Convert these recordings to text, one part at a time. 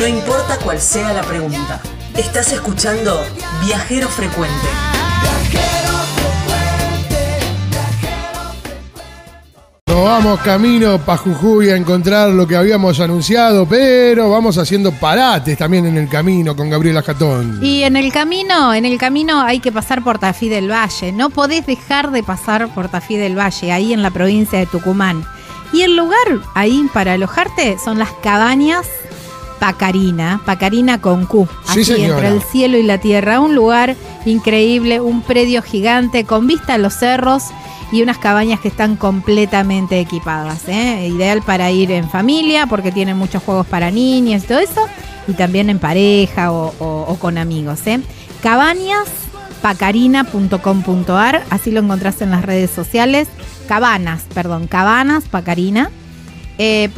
No importa cuál sea la pregunta. Estás escuchando Viajero Frecuente. Nos vamos camino para Jujuy a encontrar lo que habíamos anunciado, pero vamos haciendo parates también en el camino con Gabriela Jatón. Y en el camino, en el camino hay que pasar por Tafí del Valle. No podés dejar de pasar por Tafí del Valle, ahí en la provincia de Tucumán. Y el lugar ahí para alojarte son las cabañas Pacarina, Pacarina con Q, Sí, así señora. entre el cielo y la tierra. Un lugar increíble, un predio gigante con vista a los cerros y unas cabañas que están completamente equipadas. ¿eh? Ideal para ir en familia porque tienen muchos juegos para niños y todo eso. Y también en pareja o, o- o con amigos. ¿eh? Cabañaspacarina.com.ar, así lo encontrás en las redes sociales. Cabanas, perdón, Cabanas Pacarina eh,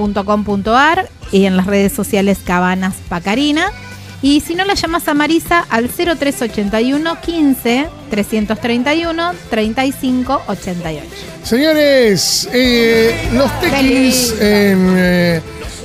y en las redes sociales Cabanas Pacarina. Y si no la llamas a Marisa al 0381 15 331 35 88. Señores, eh, los tequis eh,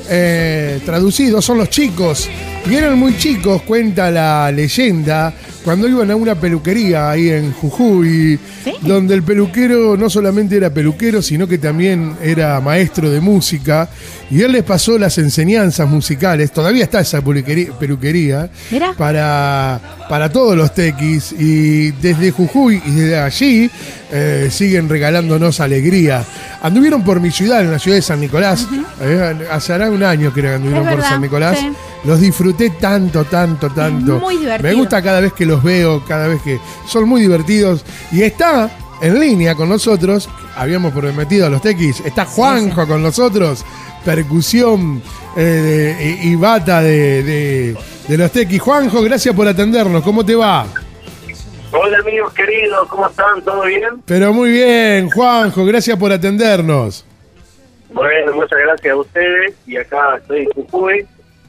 eh, traducidos son los chicos. Y eran muy chicos, cuenta la leyenda, cuando iban a una peluquería ahí en Jujuy, Sí. donde el peluquero no solamente era peluquero, sino que también era maestro de música. Y él les pasó las enseñanzas musicales. Todavía está esa peluquería, para, para todos los tequis. Y desde Jujuy y desde allí eh, siguen regalándonos alegría. Anduvieron por mi ciudad, en la ciudad de San Nicolás. Eh, hace hará un año que anduvieron por San Nicolás. sí. Los disfruté tanto, tanto, tanto. muy divertido. Me gusta cada vez que los veo, cada vez que son muy divertidos. Y está en línea con nosotros, habíamos prometido a los tequis, está Juanjo con nosotros, percusión eh, de- y, y bata de, de- de los tequis. Juanjo, gracias por atendernos, ¿cómo te va? Hola amigos queridos, ¿cómo están? ¿Todo bien? Pero muy bien, Juanjo, gracias por atendernos. Bueno, muchas gracias a ustedes y acá estoy en Jujuy.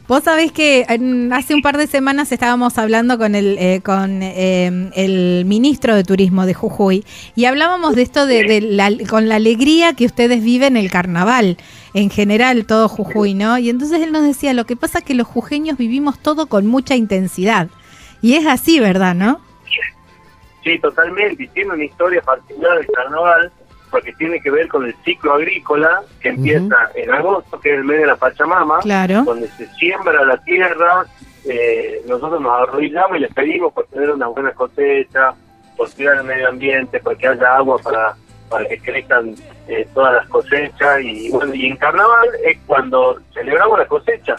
Vos sabés que hace un par de semanas estábamos hablando con el eh, con eh, el ministro de Turismo de Jujuy y hablábamos de esto de, de la, con la alegría que ustedes viven el carnaval en general todo Jujuy, ¿no? Y entonces él nos decía lo que pasa es que los jujeños vivimos todo con mucha intensidad y es así, ¿verdad? ¿No? Sí, totalmente, y tiene una historia particular del carnaval porque tiene que ver con el ciclo agrícola que empieza en agosto, que es el mes de la Pachamama, Claro. donde se siembra la tierra, eh, nosotros nos arrodillamos y les pedimos por tener una buena cosecha, por cuidar el medio ambiente, para que haya agua para, para que crezcan eh, todas las cosechas. Y, bueno, y en carnaval es cuando celebramos la cosecha.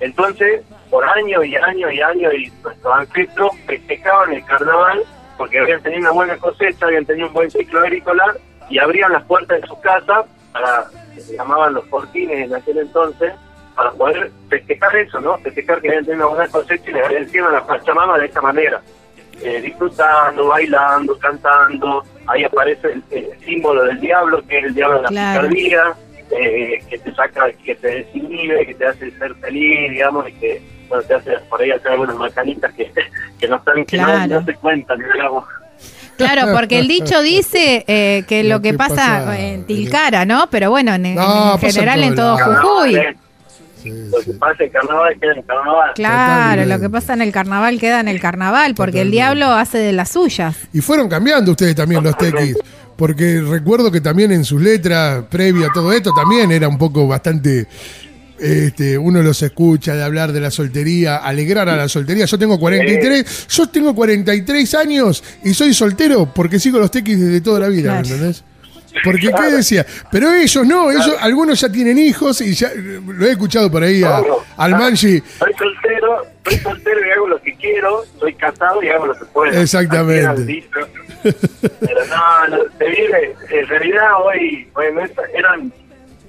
Entonces, por años y años y años, y nuestros ancestros festejaban el carnaval porque habían tenido una buena cosecha, habían tenido un buen ciclo agrícola y abrían las puertas de su casa para, se llamaban los fortines en aquel entonces, para poder festejar eso, ¿no? Festejar que habían tenido una buena cosecha y les agradecieron a la Pachamama de esta manera. Eh, disfrutando, bailando, cantando, ahí aparece el, el símbolo del diablo, que es el diablo de la Claro. picardía, eh, que te saca, que te desinhibe, que te hace ser feliz, digamos, y que bueno, te hace por ahí hacer algunas macanitas que, que no están, que Claro. no, se cuentan, digamos. Claro, porque el dicho dice eh, que lo, que, pasa, en Tilcara, ¿no? Pero bueno, en, No, general en todo. Jujuy. Eh, Lo que pasa en carnaval queda en carnaval. Claro, Totalmente. lo que pasa en el carnaval queda en el carnaval, porque el diablo hace de las suyas. Y fueron cambiando ustedes también los tequis. Porque recuerdo que también en sus letras, previa a todo esto, también era un poco bastante. Este, uno los escucha de hablar de la soltería, alegrar a la soltería. Yo tengo 43, yo tengo 43 años y soy soltero porque sigo los tequis desde toda la vida, ¿me Claro. entendés? Porque, ¿qué decía? Pero ellos no, ellos, algunos ya tienen hijos y ya lo he escuchado por ahí a- No, no. al Manji. Soy soltero, soy soltero y hago lo que quiero, soy casado y hago lo que puedo. Exactamente. Pero no, no, se vive, en realidad hoy, hoy no es- eran,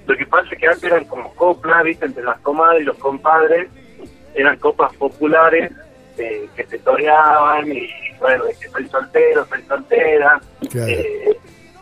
lo que pasa es que antes eran como coplas, viste, entre las comadres y los compadres, eran copas populares eh, que se toreaban y bueno, que soy soltero, soy soltera, Claro. eh,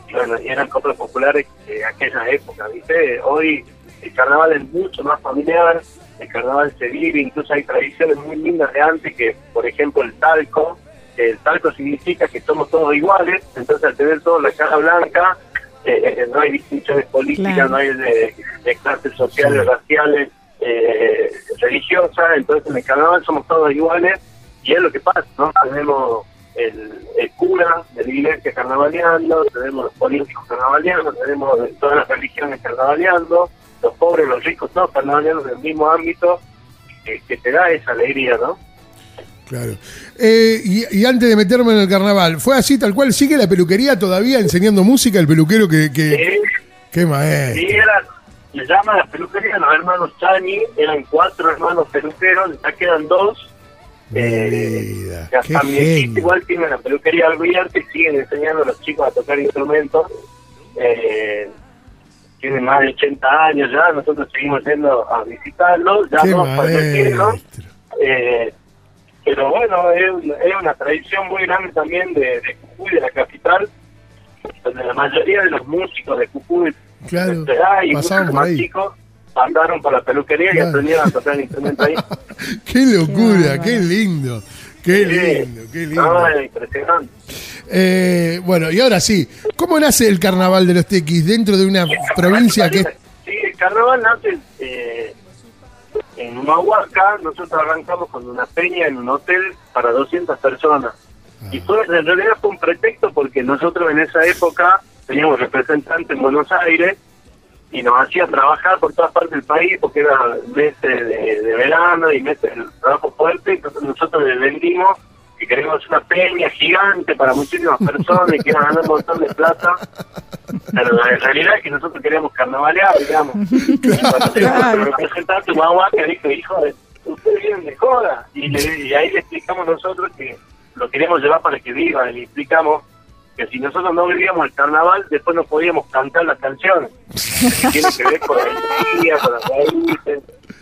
y bueno, y eran coplas populares de aquella época, viste, hoy el carnaval es mucho más familiar, el carnaval se vive, incluso hay tradiciones muy lindas de antes que, por ejemplo, el talco, el talco significa que somos todos iguales, entonces al tener todos la cara blanca, eh, eh, no hay distinciones políticas, Claro. no hay de, de clases sociales, raciales, eh, religiosa, entonces en el carnaval somos todos iguales y es lo que pasa, ¿no? Tenemos el, el cura de la iglesia carnavaleando, tenemos los políticos carnavaleando, tenemos todas las religiones carnavaleando, los pobres, los ricos, todos carnavaleando en el mismo ámbito que, que te da esa alegría, ¿no? Claro. Eh, y, y antes de meterme en el carnaval, ¿fue así tal cual? ¿Sigue la peluquería todavía enseñando música? El peluquero que... ¡Qué maestro! sí, era, le llaman la peluquería los hermanos Chani, eran cuatro hermanos peluqueros, ya quedan dos. Eh, qué hasta mi equipo genio. igual tiene la peluquería abierta y siguen enseñando a los chicos a tocar instrumentos. Eh, tienen más de 80 años ya, nosotros seguimos yendo a visitarlos, ya ¡Qué no para! Eh, pero bueno, es, una- es una tradición muy grande también de, de Jujuy, de la capital, donde la mayoría de los músicos de Jujuy, Claro, de esta edad y por más ahí. chicos, andaron por la peluquería Claro. y aprendieron a tocar el instrumento ahí. ¡Qué locura! Qué ¡Qué lindo! ¡Qué lindo! ¡Qué lindo! No, es impresionante. Eh, bueno, y ahora sí, ¿cómo nace el carnaval de los tequis dentro de una provincia que. Sí, el carnaval nace eh, en Humahuaca, nosotros arrancamos con una peña en un hotel para 200 personas. Y fue, en realidad fue un pretexto porque nosotros en esa época teníamos representantes en Buenos Aires y nos hacía trabajar por todas partes del país porque eran meses de, de verano y meses de trabajo fuerte. Entonces nosotros le vendimos que queremos una peña gigante para muchísimas personas y que iban a ganar un montón de plata. Pero la realidad es que nosotros queríamos carnavalear, digamos. Y cuando representante que dijo, hijo, de- ustedes vienen de joda. Y, le- y ahí le explicamos nosotros que lo queríamos llevar para que viva. Y le explicamos que si nosotros no vivíamos el carnaval, después no podíamos cantar las canciones. Que tiene que ver con la energía, con las raíces.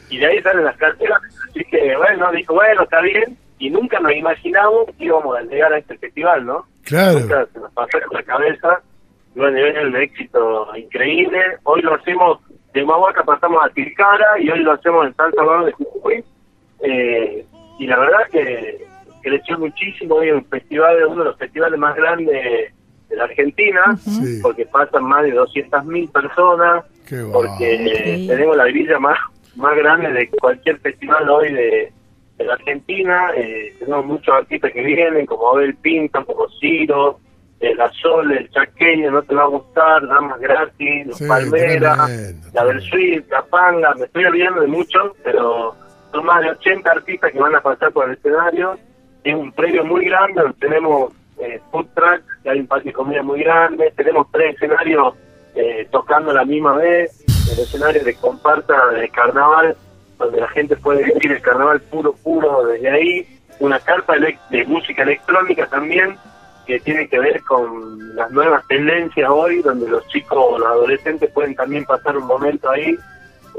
Y de ahí salen las carteras. Así que, bueno, dijo, bueno, está bien. Y nunca nos imaginamos que íbamos a llegar a este festival, ¿no? Claro, Nunca se nos pasó por la cabeza. Y hoy es un éxito increíble. Hoy lo hacemos de Mahuaca, pasamos a Tilcara y hoy lo hacemos en San Salvador de Jujuy. Eh, y la verdad que creció muchísimo. Hoy es un festival, uno de los festivales más grandes de la Argentina, Sí. porque pasan más de 200.000 personas, qué porque tenemos la grilla más, más grande de cualquier festival hoy de, la Argentina. Eh, tenemos muchos artistas que vienen, como Abel Pinto, como Ciro, eh, La Sol, el Chaqueño, No Te Va a Gustar, Damas Gratis, Los Sí, Palmeras, tremendo, La Versuit, Capanga, me estoy olvidando de muchos, pero son más de 80 artistas que van a pasar por el escenario. Es un premio muy grande, tenemos eh, food truck, que hay un patio de comida muy grande, tenemos tres escenarios eh, tocando a la misma vez, el escenario de comparta de carnaval, donde la gente puede vivir el carnaval puro, puro desde ahí, una carpa de música electrónica también, que tiene que ver con las nuevas tendencias hoy, donde los chicos o los adolescentes pueden también pasar un momento ahí.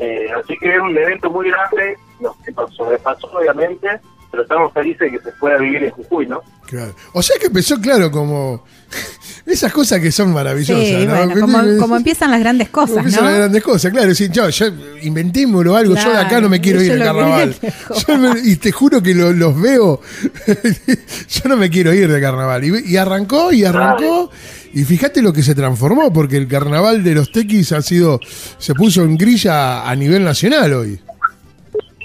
Eh, así que es un evento muy grande, nos sobrepasó obviamente, pero estamos felices de que se pueda vivir en Jujuy, ¿no? Claro. O sea que empezó, claro, como esas cosas que son maravillosas, Sí, ¿no? bueno, como, como empiezan las grandes Como cosas, empiezan las ¿no? grandes cosas, claro. Sí, yo, yo inventémoslo algo, yo de acá no me quiero ir que carnaval. viene Yo me- y te juro que lo- los veo, yo no me quiero ir de carnaval. Y, y arrancó y arrancó. Y fíjate lo que se transformó, porque el carnaval de los tequis ha sido, se puso en grilla a nivel nacional hoy.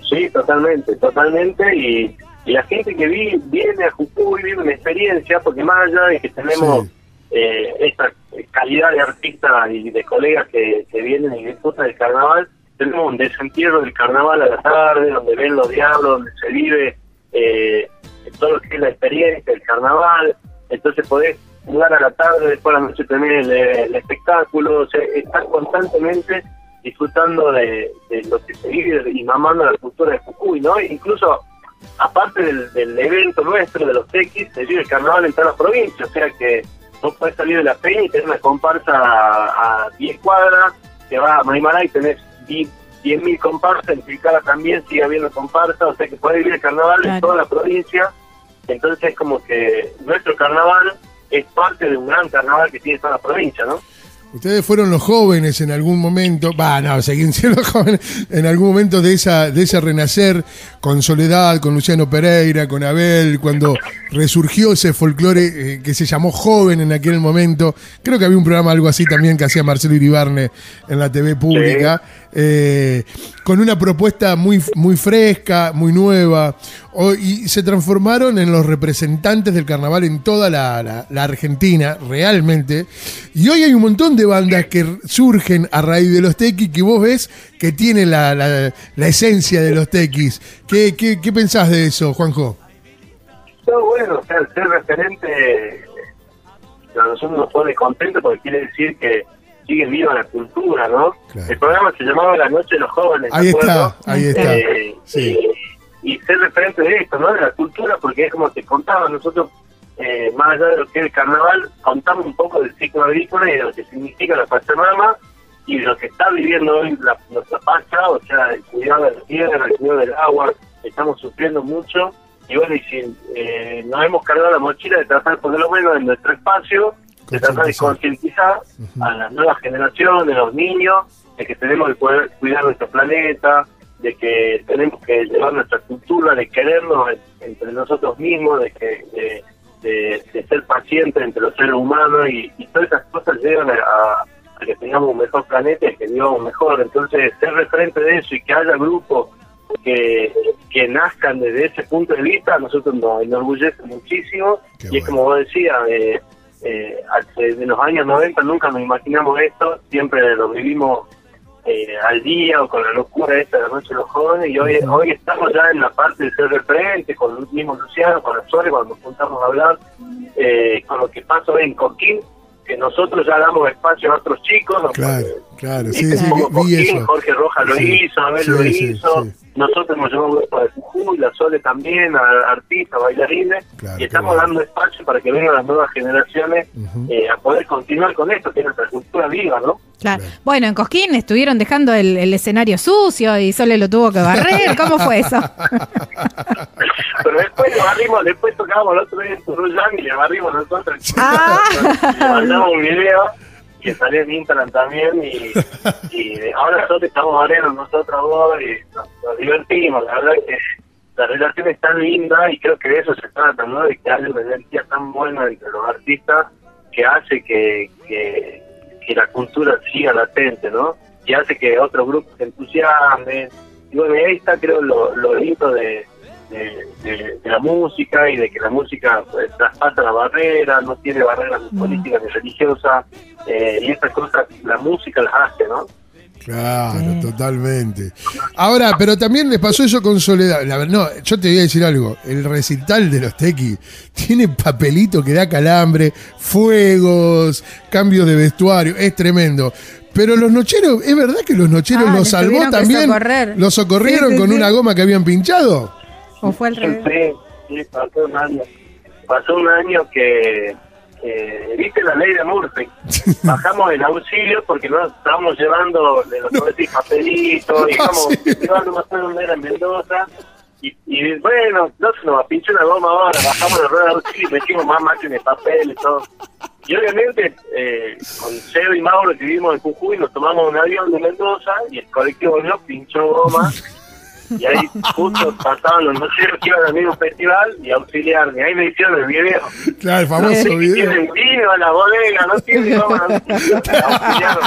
Sí, totalmente, totalmente. Y, y la gente que vi, viene a Jujuy vive una experiencia, porque más allá de que tenemos Sí. eh, esta calidad de artistas y de colegas que, que vienen y disfrutan del carnaval, tenemos un desentierro del carnaval a la tarde, donde ven los diablos, donde se vive eh, todo lo que es la experiencia del carnaval. Entonces podés jugar a la tarde, después a la noche tener el, el espectáculo, o sea, estar constantemente disfrutando de, de lo que se vive y mamando la cultura de Jujuy, ¿no? Incluso, aparte del, del evento nuestro, de los tequis, se vive el carnaval en toda la provincia, o sea que vos podés salir de la peña y tener una comparsa a, a 10 cuadras, te vas a Maimará y tenés 10 10.000 comparsas, en Tilcara también sigue habiendo comparsas, o sea que podés vivir el carnaval en toda la provincia, entonces es como que nuestro carnaval es parte de un gran carnaval que tiene toda la provincia, ¿no? Ustedes fueron los jóvenes en algún momento, va, no, seguían siendo jóvenes en algún momento de esa de ese renacer con Soledad, con Luciano Pereira, con Abel, cuando resurgió ese folclore eh, que se llamó Joven en aquel momento. Creo que había un programa algo así también que hacía Marcelo Iribarne en la TV pública, eh, con una propuesta muy, muy fresca, muy nueva, y se transformaron en los representantes del carnaval en toda la, la- la Argentina, realmente. Y hoy hay un montón de bandas que surgen a raíz de los tequis que vos ves que tienen la, la- esencia de los tequis. ¿Qué, qué, qué pensás de eso, Juanjo? Pero bueno, o sea, ser referente a nosotros nos pone contentos porque quiere decir que sigue viva la cultura, ¿no? Claro. El programa se llamaba La Noche de los Jóvenes. ¿de Ahí está, ahí está. Eh, Sí. y, y ser referente de esto, ¿no? De la cultura, porque es como te contaba, nosotros, eh, más allá de lo que es el carnaval, contamos un poco del ciclo agrícola y de lo que significa la Pachamama y de lo que está viviendo hoy la, nuestra Pacha, o sea, el cuidado de la tierra, el cuidado del agua, estamos sufriendo mucho. Y bueno, y si eh, nos hemos cargado la mochila de tratar, por lo menos en nuestro espacio, de tratar de concientizar a las nuevas generaciones, a los niños, de que tenemos que poder cuidar nuestro planeta, de que tenemos que llevar nuestra cultura, de querernos en- entre nosotros mismos, de que de, de- de ser pacientes entre los seres humanos y, y todas esas cosas llevan a, que tengamos un mejor planeta y que vivamos mejor. Entonces, ser referente de eso y que haya grupos que, que nazcan desde ese punto de vista, a nosotros nos enorgullece muchísimo. Qué y es como vos decías, eh, eh, hace- de los años 90 nunca nos imaginamos esto, siempre lo vivimos eh, al día o con la locura esta de la noche de los jóvenes y hoy, hoy estamos ya en la parte de ser referente con el mismo Luciano, con Sole, cuando nos juntamos a hablar, eh, con lo que pasa hoy en Coquín, que nosotros ya damos espacio a otros chicos. Claro, claro, sí, sí, vi, eso. Jorge Rojas lo Sí, hizo, Abel sí, lo hizo, sí. nosotros hemos llevado un grupo de Jujuy, la Sole también, a artistas, bailarines, Claro, y estamos bueno. dando espacio para que vengan las nuevas generaciones eh, a poder continuar con esto, que es nuestra cultura viva, ¿no? Claro. Claro. Bueno, en Cosquín estuvieron dejando el, el escenario sucio y Sole lo tuvo que barrer. ¿Cómo fue eso? Pero después le barrimos, después tocábamos el otro día en Turuyán y le barrimos nosotros. Ah. Le mandamos un video que salió en Instagram también y, y ahora nosotros estamos barriendo nosotros dos y nos, nos divertimos. La verdad que la relación es tan linda y creo que de eso se trata, ¿no? De que haya una energía tan buena entre los artistas que hace que, que, que la cultura siga latente, ¿no? Y hace que otros grupos se entusiasmen. Y bueno, ahí está creo lo, lo lindo de, de, de- de la música y de que la música pues, traspasa la barrera, no tiene barreras ni políticas ni religiosas, eh, y estas cosas la música las hace, ¿no? Claro, totalmente. Ahora, pero también les pasó eso con Soledad. La no, yo te voy a decir algo. El recital de los tequis tiene papelito que da calambre, fuegos, cambios de vestuario. Es tremendo. Pero los nocheros, ¿es verdad que los nocheros Ah, los salvó también? socorrer. ¿Los socorrieron Sí, sí, con sí. una goma que habían pinchado? ¿O fue al revés? Sí, sí, pasó un año. Pasó un año que, que viste la ley de Murphy. Bajamos el auxilio porque no estábamos llevando de los decir, papelitos y estamos llevando más o menos era en Mendoza. Y, y bueno, no se nos pinchó una goma ahora, bajamos la rueda de auxilio y metimos más máquinas de papel y todo. Y obviamente, eh, con Seo y Mauro que vivimos en Jujuy, nos tomamos un avión de Mendoza y el colectivo no pinchó goma. Y ahí justo pasaban los nocheros que iban al mismo festival y auxiliar. Y ahí me hicieron el video. Claro, el famoso video. tienen vino en la bodega, no tienen. Auxiliaron.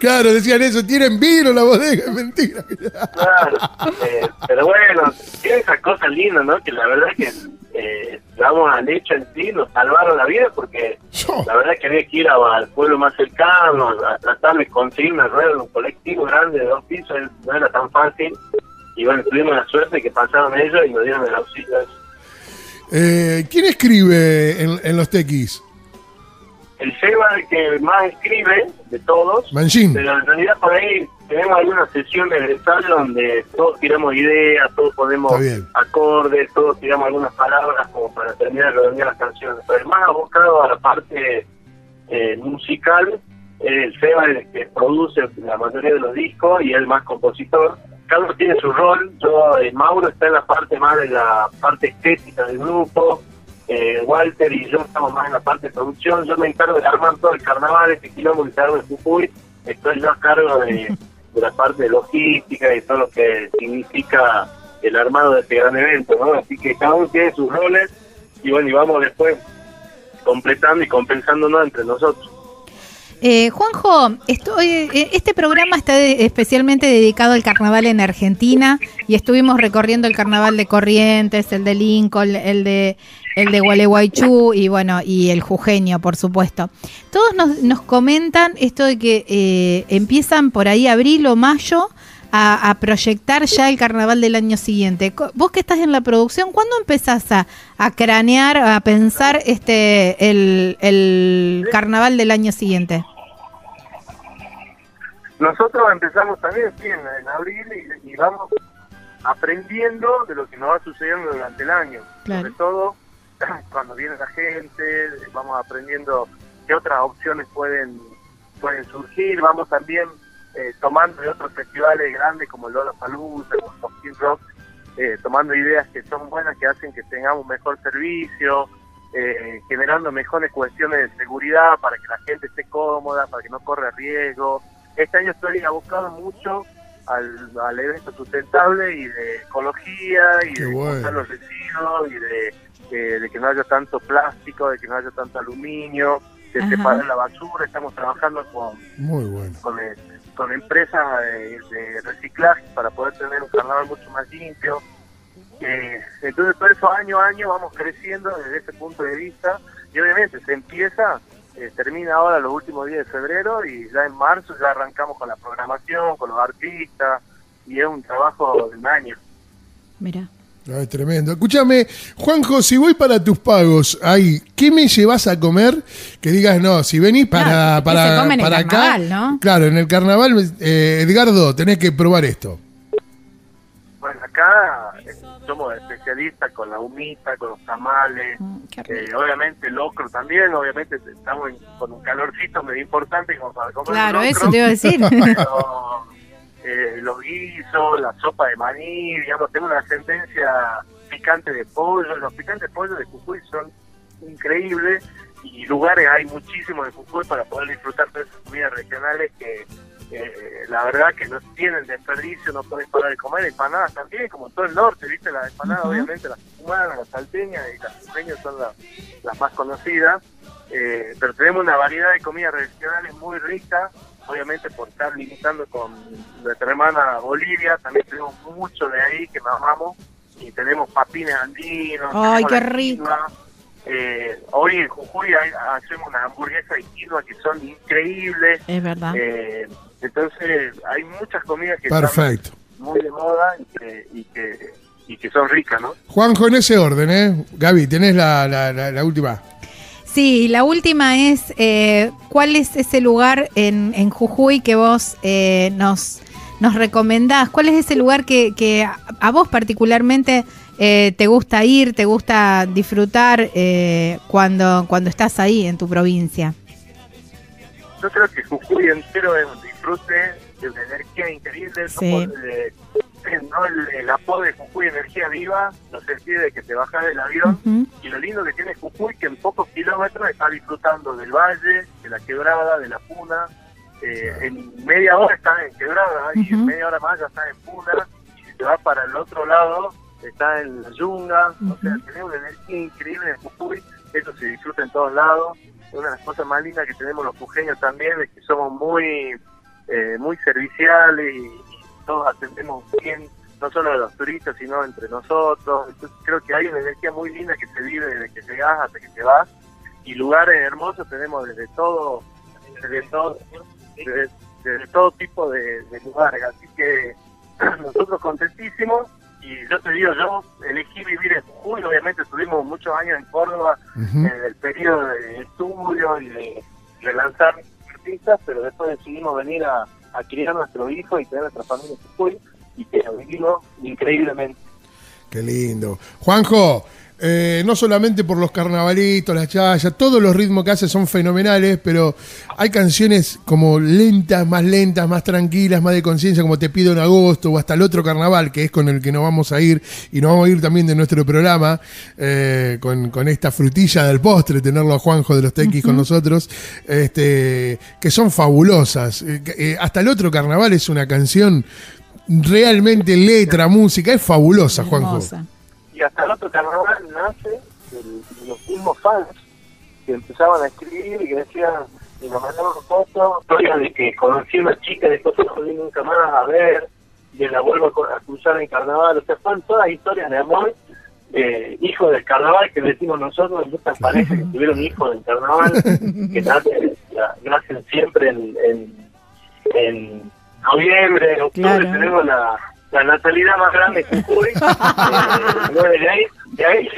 Claro, decían eso, tienen vino en la bodega, es mentira. Claro, eh, pero bueno, tiene esas cosas lindas, ¿no? Que la verdad es que, eh, vamos al hecho en sí, nos salvaron la vida porque la verdad es que había que ir a- al pueblo más cercano, a tratar de conseguir una rueda, un colectivo grande de dos pisos, no era tan fácil. Y bueno, tuvimos la suerte que pasaron ellos y nos dieron el auxilio. Eh, ¿Quién escribe en, en los tequis? El Seba es el que más escribe de todos. Manchin. Pero en realidad por ahí tenemos algunas sesiones de ensayo donde todos tiramos ideas, todos ponemos acordes, todos tiramos algunas palabras como para terminar de redondear las canciones. Pero el más abocado a la parte eh, musical, el Seba es el que produce la mayoría de los discos y es el más compositor. Carlos tiene su rol, yo, eh, Mauro está en la parte más de la parte estética del grupo, eh, Walter y yo estamos más en la parte de producción. Yo me encargo de armar todo el carnaval, este quilombo que se arma en Jujuy. Estoy yo a cargo de, de la parte de logística y todo lo que significa el armado de este gran evento, ¿no? Así que cada uno tiene sus roles y bueno, y vamos después completando y compensándonos entre nosotros. Eh, Juanjo, estoy, eh, este programa está de- especialmente dedicado al carnaval en Argentina y estuvimos recorriendo el carnaval de Corrientes, el de Lincoln, el de el de Gualeguaychú y bueno y el jujeño, por supuesto. Todos nos, nos comentan esto de que eh, empiezan por ahí abril o mayo a, a proyectar ya el carnaval del año siguiente. Vos que estás en la producción, ¿cuándo empezás a, a cranear, a pensar este el, el carnaval del año siguiente? Nosotros empezamos también sí, en, en abril y, y vamos aprendiendo de lo que nos va sucediendo durante el año. Claro. Sobre todo cuando viene la gente, vamos aprendiendo qué otras opciones pueden pueden surgir. Vamos también eh, tomando de otros festivales grandes como el Lollapalooza, como el Cosquín Rock, eh, tomando ideas que son buenas, que hacen que tengamos mejor servicio, eh, generando mejores cuestiones de seguridad para que la gente esté cómoda, para que no corra riesgo. Este año estoy abocado mucho al, al evento sustentable y de ecología y Qué de bueno. los residuos y de, de- de que no haya tanto plástico, de que no haya tanto aluminio, de Ajá. separar la basura. Estamos trabajando con, Muy bueno. con, eh, con empresas de, de reciclaje para poder tener un carnaval mucho más limpio. Eh, entonces, todo eso año a año vamos creciendo desde ese punto de vista y obviamente se empieza, eh, termina ahora los últimos días de febrero y ya en marzo ya arrancamos con la programación, con los artistas y es un trabajo de un año. Mira. Es tremendo. Escúchame, Juanjo, si voy para tus pagos, ahí, ¿qué me llevas a comer? Que digas, no, si venís para, Claro, ¿qué para, para acá. carnaval, no? Claro, en el carnaval, eh, Edgardo, tenés que probar esto. Acá eh, somos especialistas con la humita, con los tamales, Mm. Eh, obviamente locro también, obviamente estamos en- con un calorcito medio importante como para comer Claro, locro, eso te iba a decir. pero, eh, los guisos, la sopa de maní, digamos, tengo una ascendencia picante de pollo, los picantes de pollo de Jujuy son increíbles y lugares hay muchísimos de Jujuy para poder disfrutar de esas comidas regionales que eh, la verdad que no tienen desperdicio, no pueden parar de comer empanadas también, como en todo el norte, viste, las empanadas obviamente las humanas, las salteñas y las sureñas son las, las más conocidas, eh, pero tenemos una variedad de comidas regionales muy ricas, obviamente por estar limitando con nuestra hermana Bolivia, también tenemos mucho de ahí que nos amamos y tenemos papines andinos. Ay, qué rico. Eh, hoy en Jujuy hay- hacemos unas hamburguesas de quinoa que son increíbles. Es verdad. Eh, entonces hay muchas comidas que Perfecto. están muy de moda y que, y que, y que son ricas, ¿no? Juanjo, en ese orden, ¿eh? Gaby, tenés la, la, la- la última. Sí, la última es, eh, ¿cuál es ese lugar en, en Jujuy que vos eh, nos, nos recomendás? ¿Cuál es ese lugar que, que a, vos particularmente eh, te gusta ir, te gusta disfrutar eh, cuando, cuando estás ahí en tu provincia? Yo creo que Jujuy entero es un disfrute de una energía increíble. Sí. no por- eh, no el, el apodo de Jujuy Energía Viva, no se pide de que te bajas del avión. Y lo lindo que tiene Jujuy que en pocos kilómetros está disfrutando del valle, de la quebrada, de la puna. Eh, en media hora estás en quebrada y en media hora más ya estás en puna. Y si te vas para el otro lado, está en la yunga. O sea, tenemos una energía increíble en Jujuy. Eso se disfruta en todos lados. Una de las cosas más lindas que tenemos los jujeños también es que somos muy eh, muy serviciales y, y todos atendemos bien, no solo a los turistas, sino entre nosotros. Entonces creo que hay una energía muy linda que se vive desde que llegas hasta que te vas. Y lugares hermosos tenemos desde todo, desde todo, desde, desde todo tipo de, de lugares. Así que nosotros contentísimos. Y yo te digo, yo elegí vivir en Jujuy, obviamente estuvimos muchos años en Córdoba en el periodo de estudio y de, de lanzar artistas, pero después decidimos venir a, a nuestro hijo y tener nuestra familia en y que lo vivimos increíblemente. Qué lindo. Juanjo, eh, no solamente por los carnavalitos, las chayas, todos los ritmos que hace son fenomenales, pero hay canciones como lentas, más lentas, más tranquilas, más de conciencia, como Te pido en agosto, o hasta el otro carnaval, que es con el que nos vamos a ir, y nos vamos a ir también de nuestro programa, eh, con, con esta frutilla del postre, tenerlo a Juanjo de los TX con nosotros, este, que son fabulosas. Eh, eh, hasta el otro carnaval es una canción realmente letra, música, es fabulosa, Juanjo. Y hasta el otro carnaval nace de los mismos fans que empezaban a escribir y que decían, y nos mandaban fotos, historias de que conocí a una chica, después no volví nunca más a ver, y la vuelvo a cruzar en carnaval, o sea, fueron todas historias de amor, eh, hijos del carnaval que decimos nosotros, muchas parejas que tuvieron hijos del carnaval, que nacen, la- nacen siempre en, en, en noviembre, en octubre Claro. tenemos la, la natalidad más grande que. Eh, bueno, de ahí, de ahí,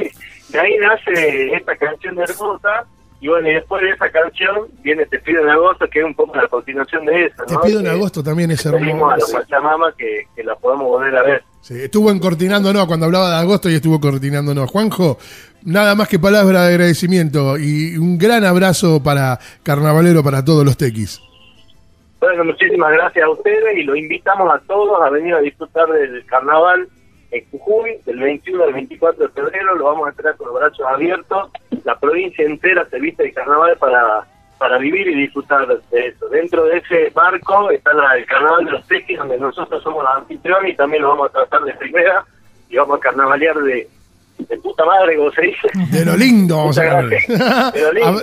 de ahí nace esta canción de Hermosa. Y bueno, y después de esa canción viene Te pido en agosto, que es un poco la continuación de esa. Te ¿no? pido en Que agosto también es Pedimos a los hermoso. Pachamama que, que la podamos volver a ver. Sí, estuvo en Cortinándonos cuando hablaba de agosto y estuvo coordinándonos. Juanjo, nada más que palabra de agradecimiento y un gran abrazo para Carnavalero, para todos los tequis. Bueno, muchísimas gracias a ustedes y los invitamos a todos a venir a disfrutar del carnaval en Jujuy, del 21 al 24 de febrero. Lo vamos a esperar con los brazos abiertos. La provincia entera se viste de carnaval para, para vivir y disfrutar de eso. Dentro de ese barco está la- el carnaval de los tequis, donde nosotros somos los anfitriones y también lo vamos a tratar de primera y vamos a carnavalear de, de puta madre, como se dice. De lo lindo, vamos a hablar.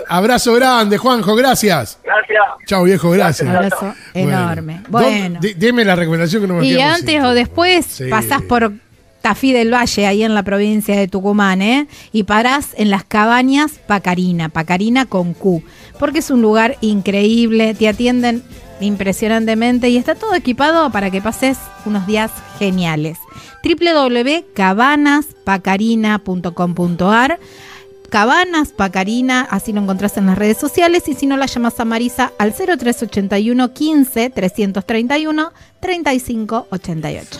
Abrazo grande, Juanjo, gracias. Gracias. Chao, viejo, gracias. Un abrazo enorme. Bueno. ¿dónde- de- deme la recomendación que no me Y antes sin- o después Sí. pasás por Tafí del Valle, ahí en la provincia de Tucumán, ¿eh? Y parás en las cabañas Pacarina, Pacarina con Q, porque es un lugar increíble, te atienden impresionantemente y está todo equipado para que pases unos días geniales. www.cabanaspacarina.com.ar Cabanas Pacarina, así lo encontrás en las redes sociales y si no la llamas a Marisa al 0381 15 331 35 88.